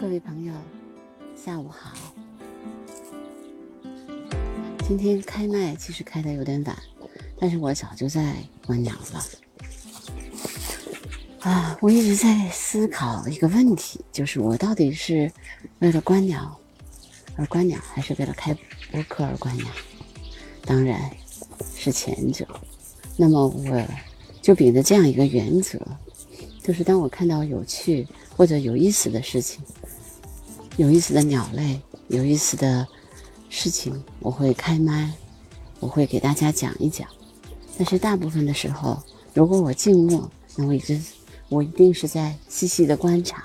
各位朋友，下午好。今天开麦其实开的有点晚，但是我早就在观鸟了。啊，我一直在思考一个问题，就是我到底是为了观鸟而观鸟，还是为了开播客而观鸟？当然是前者。那么我就秉着这样一个原则，就是当我看到有趣或者有意思的事情。有意思的鸟类，有意思的事情，我会开麦，我会给大家讲一讲。但是大部分的时候，如果我静默，那我一直，我一定是在细细的观察。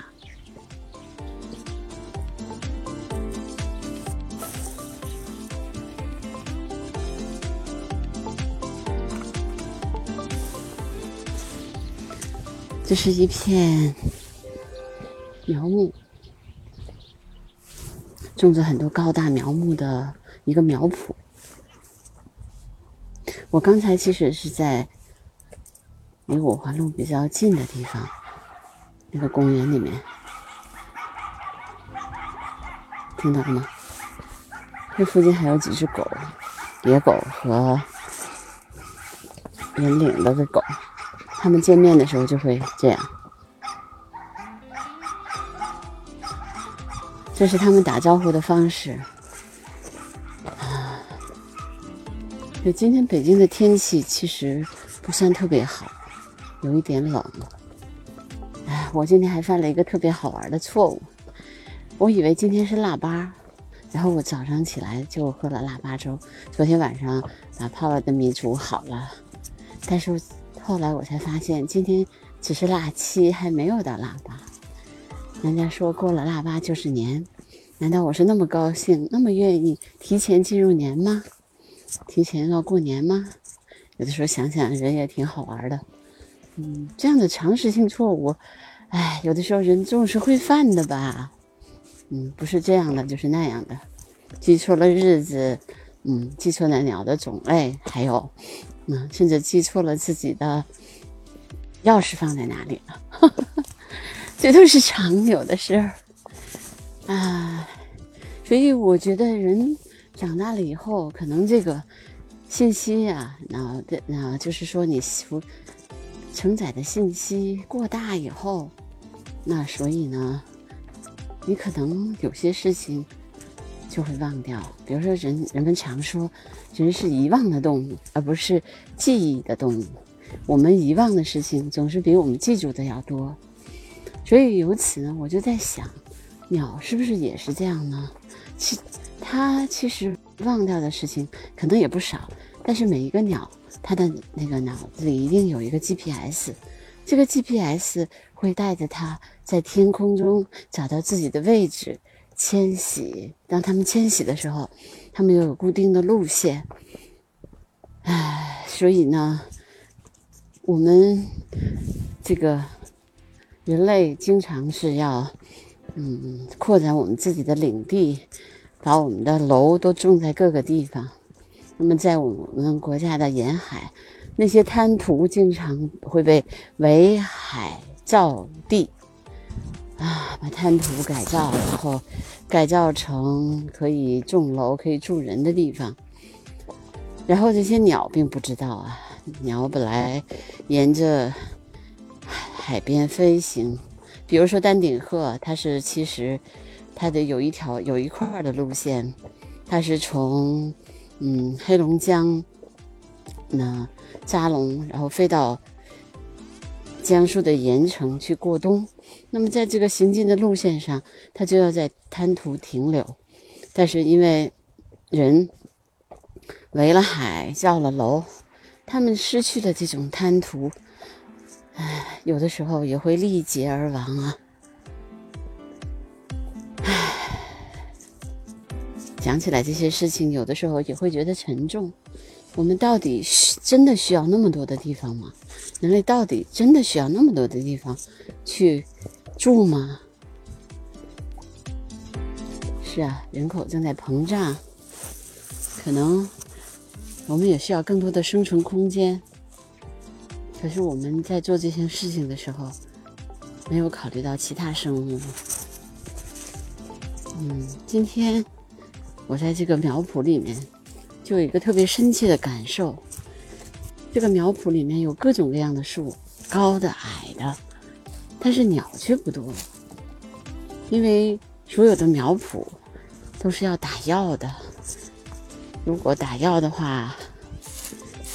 这是一片苗木。种着很多高大苗木的一个苗圃。我刚才其实是在离五环路比较近的地方，那个公园里面，听到了吗？这附近还有几只狗，野狗和人领的的狗，它们见面的时候就会这样。这是他们打招呼的方式。就今天北京的天气其实不算特别好，有一点冷。哎，我今天还犯了一个特别好玩的错误，我以为今天是腊八，然后我早上起来就喝了腊八粥。昨天晚上把泡了的米煮好了，但是后来我才发现今天只是腊七，还没有到腊八。人家说过了腊八就是年，难道我是那么高兴，那么愿意提前进入年吗？提前要过年吗？有的时候想想，人也挺好玩的。嗯，这样的常识性错误，哎，有的时候人总是会犯的吧。嗯，不是这样的，就是那样的，记错了日子，嗯，记错了鸟的种类，还有，嗯，甚至记错了自己的钥匙放在哪里了。这都是常有的事儿啊，所以我觉得人长大了以后，可能这个信息呀，那那就是说你承载的信息过大以后，那所以呢，你可能有些事情就会忘掉。比如说，人人们常说，人是遗忘的动物，而不是记忆的动物。我们遗忘的事情总是比我们记住的要多。所以由此呢，我就在想，鸟是不是也是这样呢？其它其实忘掉的事情可能也不少，但是每一个鸟，它的那个脑子里一定有一个 GPS，这个 GPS 会带着它在天空中找到自己的位置，迁徙。当它们迁徙的时候，它们又有固定的路线。唉，所以呢，我们这个。人类经常是要，嗯，扩展我们自己的领地，把我们的楼都种在各个地方。那么，在我们国家的沿海，那些滩涂经常会被围海造地，啊，把滩涂改造，然后改造成可以种楼、可以住人的地方。然后这些鸟并不知道啊，鸟本来沿着。海边飞行，比如说丹顶鹤，它是其实它的有一条有一块的路线，它是从嗯黑龙江那扎龙，然后飞到江苏的盐城去过冬。那么在这个行进的路线上，它就要在滩涂停留，但是因为人围了海造了楼，他们失去了这种滩涂。唉，有的时候也会力竭而亡啊！唉，讲起来这些事情，有的时候也会觉得沉重。我们到底真的需要那么多的地方吗？人类到底真的需要那么多的地方去住吗？是啊，人口正在膨胀，可能我们也需要更多的生存空间。可是我们在做这些事情的时候，没有考虑到其他生物。嗯，今天我在这个苗圃里面，就有一个特别深切的感受。这个苗圃里面有各种各样的树，高的、矮的，但是鸟却不多。因为所有的苗圃都是要打药的，如果打药的话，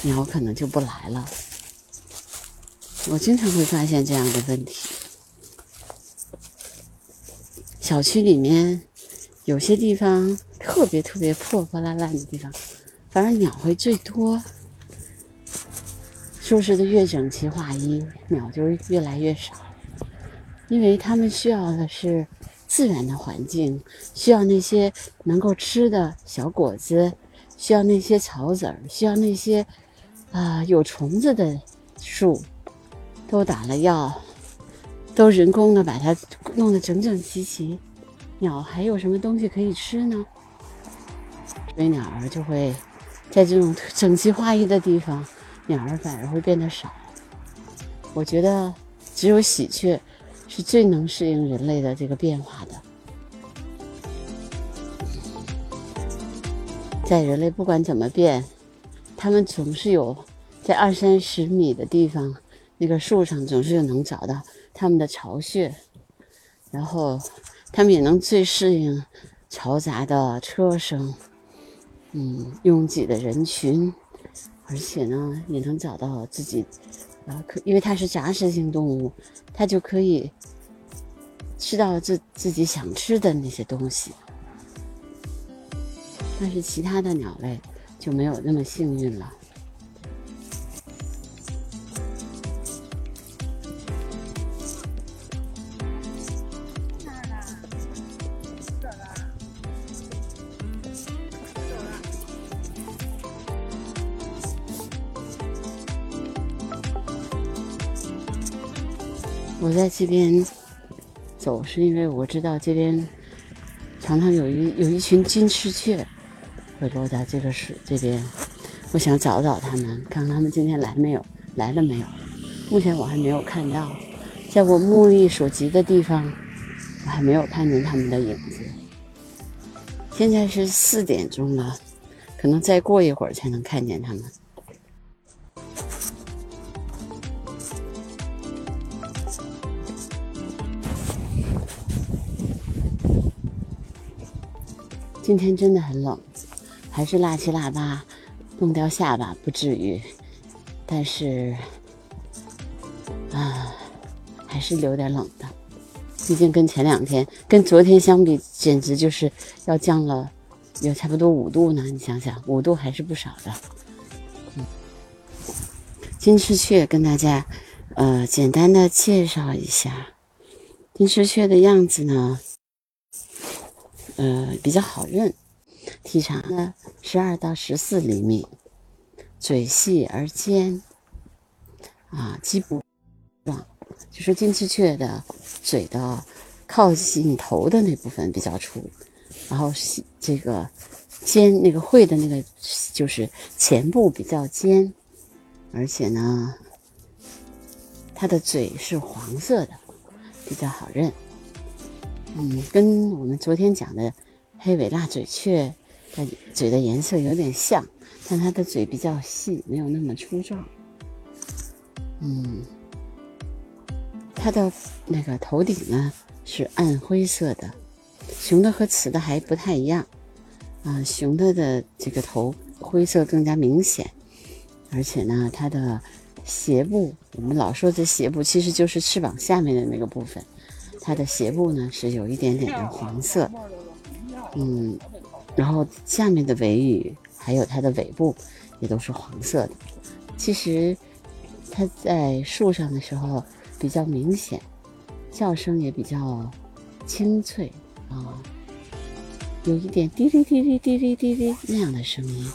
鸟可能就不来了。我经常会发现这样的问题。小区里面有些地方特别特别破破烂烂的地方，反而鸟会最多。收拾的越整齐划一，鸟就越来越少，因为它们需要的是。自然的环境需要那些能够吃的小果子，需要那些草籽儿，需要那些啊有虫子的树，都打了药，都人工的把它弄得整整齐齐。鸟还有什么东西可以吃呢？所以鸟儿就会在这种整齐划一的地方，鸟儿反而会变得少。我觉得只有喜鹊。是最能适应人类的这个变化的。在人类不管怎么变，他们总是有在二三十米的地方，那个树上总是能找到它们的巢穴，然后它们也能最适应嘈杂的车声，嗯，拥挤的人群，而且呢，也能找到自己。啊，可因为它是杂食性动物，它就可以吃到自自己想吃的那些东西。但是其他的鸟类就没有那么幸运了。我在这边走，是因为我知道这边常常有一有一群金翅雀会落在这个水这边，我想找找他们，看看他们今天来没有，来了没有？目前我还没有看到，在我目力所及的地方，我还没有看见他们的影子。现在是四点钟了，可能再过一会儿才能看见他们。今天真的很冷，还是腊七腊八，冻掉下巴不至于，但是啊，还是有点冷的。毕竟跟前两天、跟昨天相比，简直就是要降了有差不多五度呢。你想想，五度还是不少的。嗯，金翅雀跟大家呃简单的介绍一下，金翅雀的样子呢。呃，比较好认，体长呢十二到十四厘米，嘴细而尖，啊，基部壮，就是金翅雀的嘴的靠近头的那部分比较粗，然后这个尖那个喙的那个就是前部比较尖，而且呢，它的嘴是黄色的，比较好认。嗯，跟我们昨天讲的黑尾蜡嘴雀的嘴的颜色有点像，但它的嘴比较细，没有那么粗壮。嗯，它的那个头顶呢是暗灰色的，雄的和雌的还不太一样。啊，雄的的这个头灰色更加明显，而且呢，它的斜部，我们老说这斜部其实就是翅膀下面的那个部分。它的鞋部呢是有一点点的黄色嗯然后下面的尾羽还有它的尾部也都是黄色的。其实它在树上的时候比较明显叫声也比较清脆啊有一点滴滴滴滴滴滴滴滴那样的声音。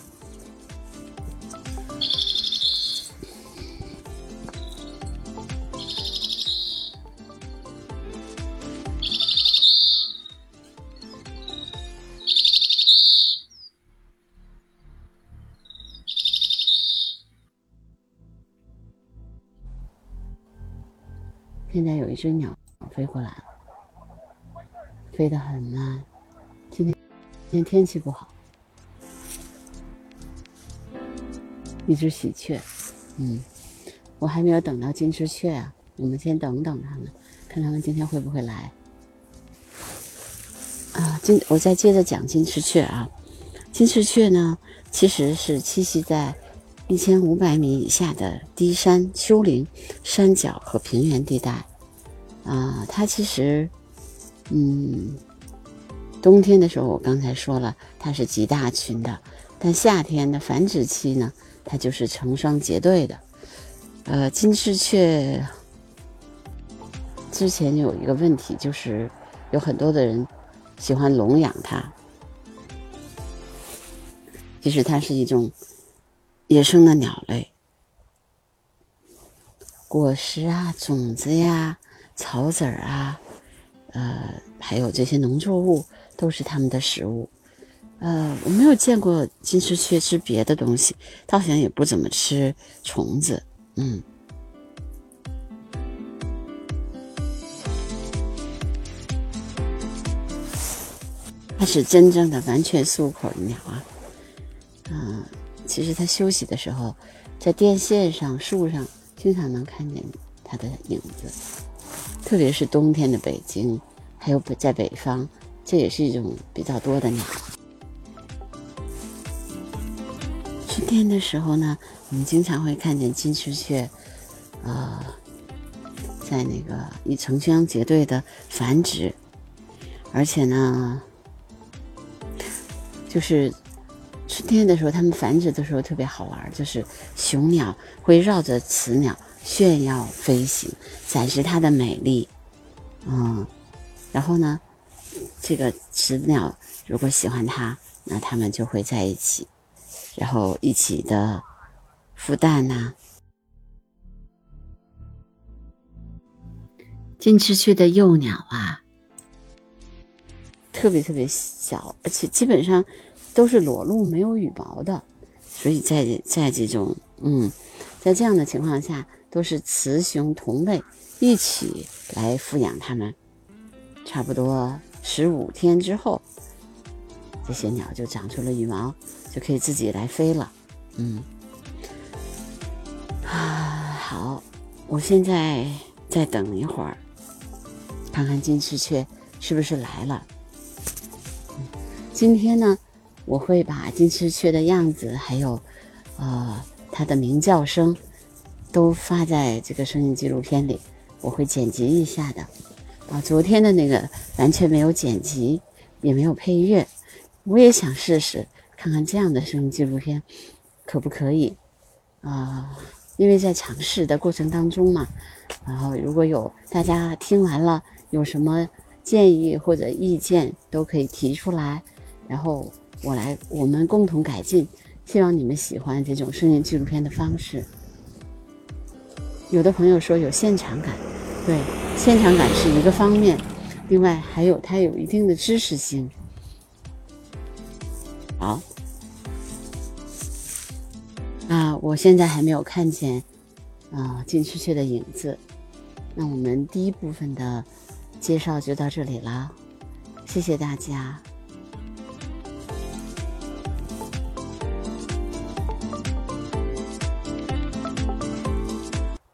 一只鸟飞过来了，飞得很慢，今天今天天气不好，一只喜鹊，嗯，我还没有等到金翅雀啊，我们先等等它们，看它们今天会不会来。啊，金，我再接着讲金翅雀啊，金翅雀呢，其实是栖息在一千五百米以下的低山、丘陵、山脚和平原地带。啊，它其实，嗯，冬天的时候我刚才说了，它是集大群的，但夏天的繁殖期呢，它就是成双结对的。呃，金翅雀之前有一个问题，就是有很多的人喜欢笼养它，其实它是一种野生的鸟类，果实啊，种子呀。草籽儿啊，呃，还有这些农作物都是它们的食物。呃，我没有见过金丝雀吃别的东西，它好像也不怎么吃虫子。嗯，它是真正的完全素口的鸟啊。嗯，其实它休息的时候，在电线上、树上，经常能看见它的影子。特别是冬天的北京，还有北在北方，这也是一种比较多的鸟。春天的时候呢，我们经常会看见金丝雀，呃，在那个以成双结对的繁殖，而且呢，就是春天的时候，它们繁殖的时候特别好玩，就是雄鸟会绕着雌鸟。炫耀飞行，展示它的美丽，嗯，然后呢，这个雌鸟如果喜欢它，那它们就会在一起，然后一起的孵蛋呐。金翅雀的幼鸟啊，特别特别小，而且基本上都是裸露没有羽毛的，所以在在这种嗯，在这样的情况下。都是雌雄同类一起来抚养它们，差不多十五天之后，这些鸟就长出了羽毛，就可以自己来飞了。嗯，啊，好，我现在再等一会儿，看看金翅雀是不是来了。今天呢，我会把金翅雀的样子，还有，呃，它的鸣叫声。都发在这个声音纪录片里，我会剪辑一下的。啊，昨天的那个完全没有剪辑，也没有配乐。我也想试试，看看这样的声音纪录片可不可以啊？因为在尝试的过程当中嘛，然后如果有大家听完了有什么建议或者意见，都可以提出来，然后我来我们共同改进。希望你们喜欢这种声音纪录片的方式。有的朋友说有现场感，对，现场感是一个方面，另外还有它有一定的知识性。好，啊，我现在还没有看见啊金翅雀的影子，那我们第一部分的介绍就到这里了，谢谢大家。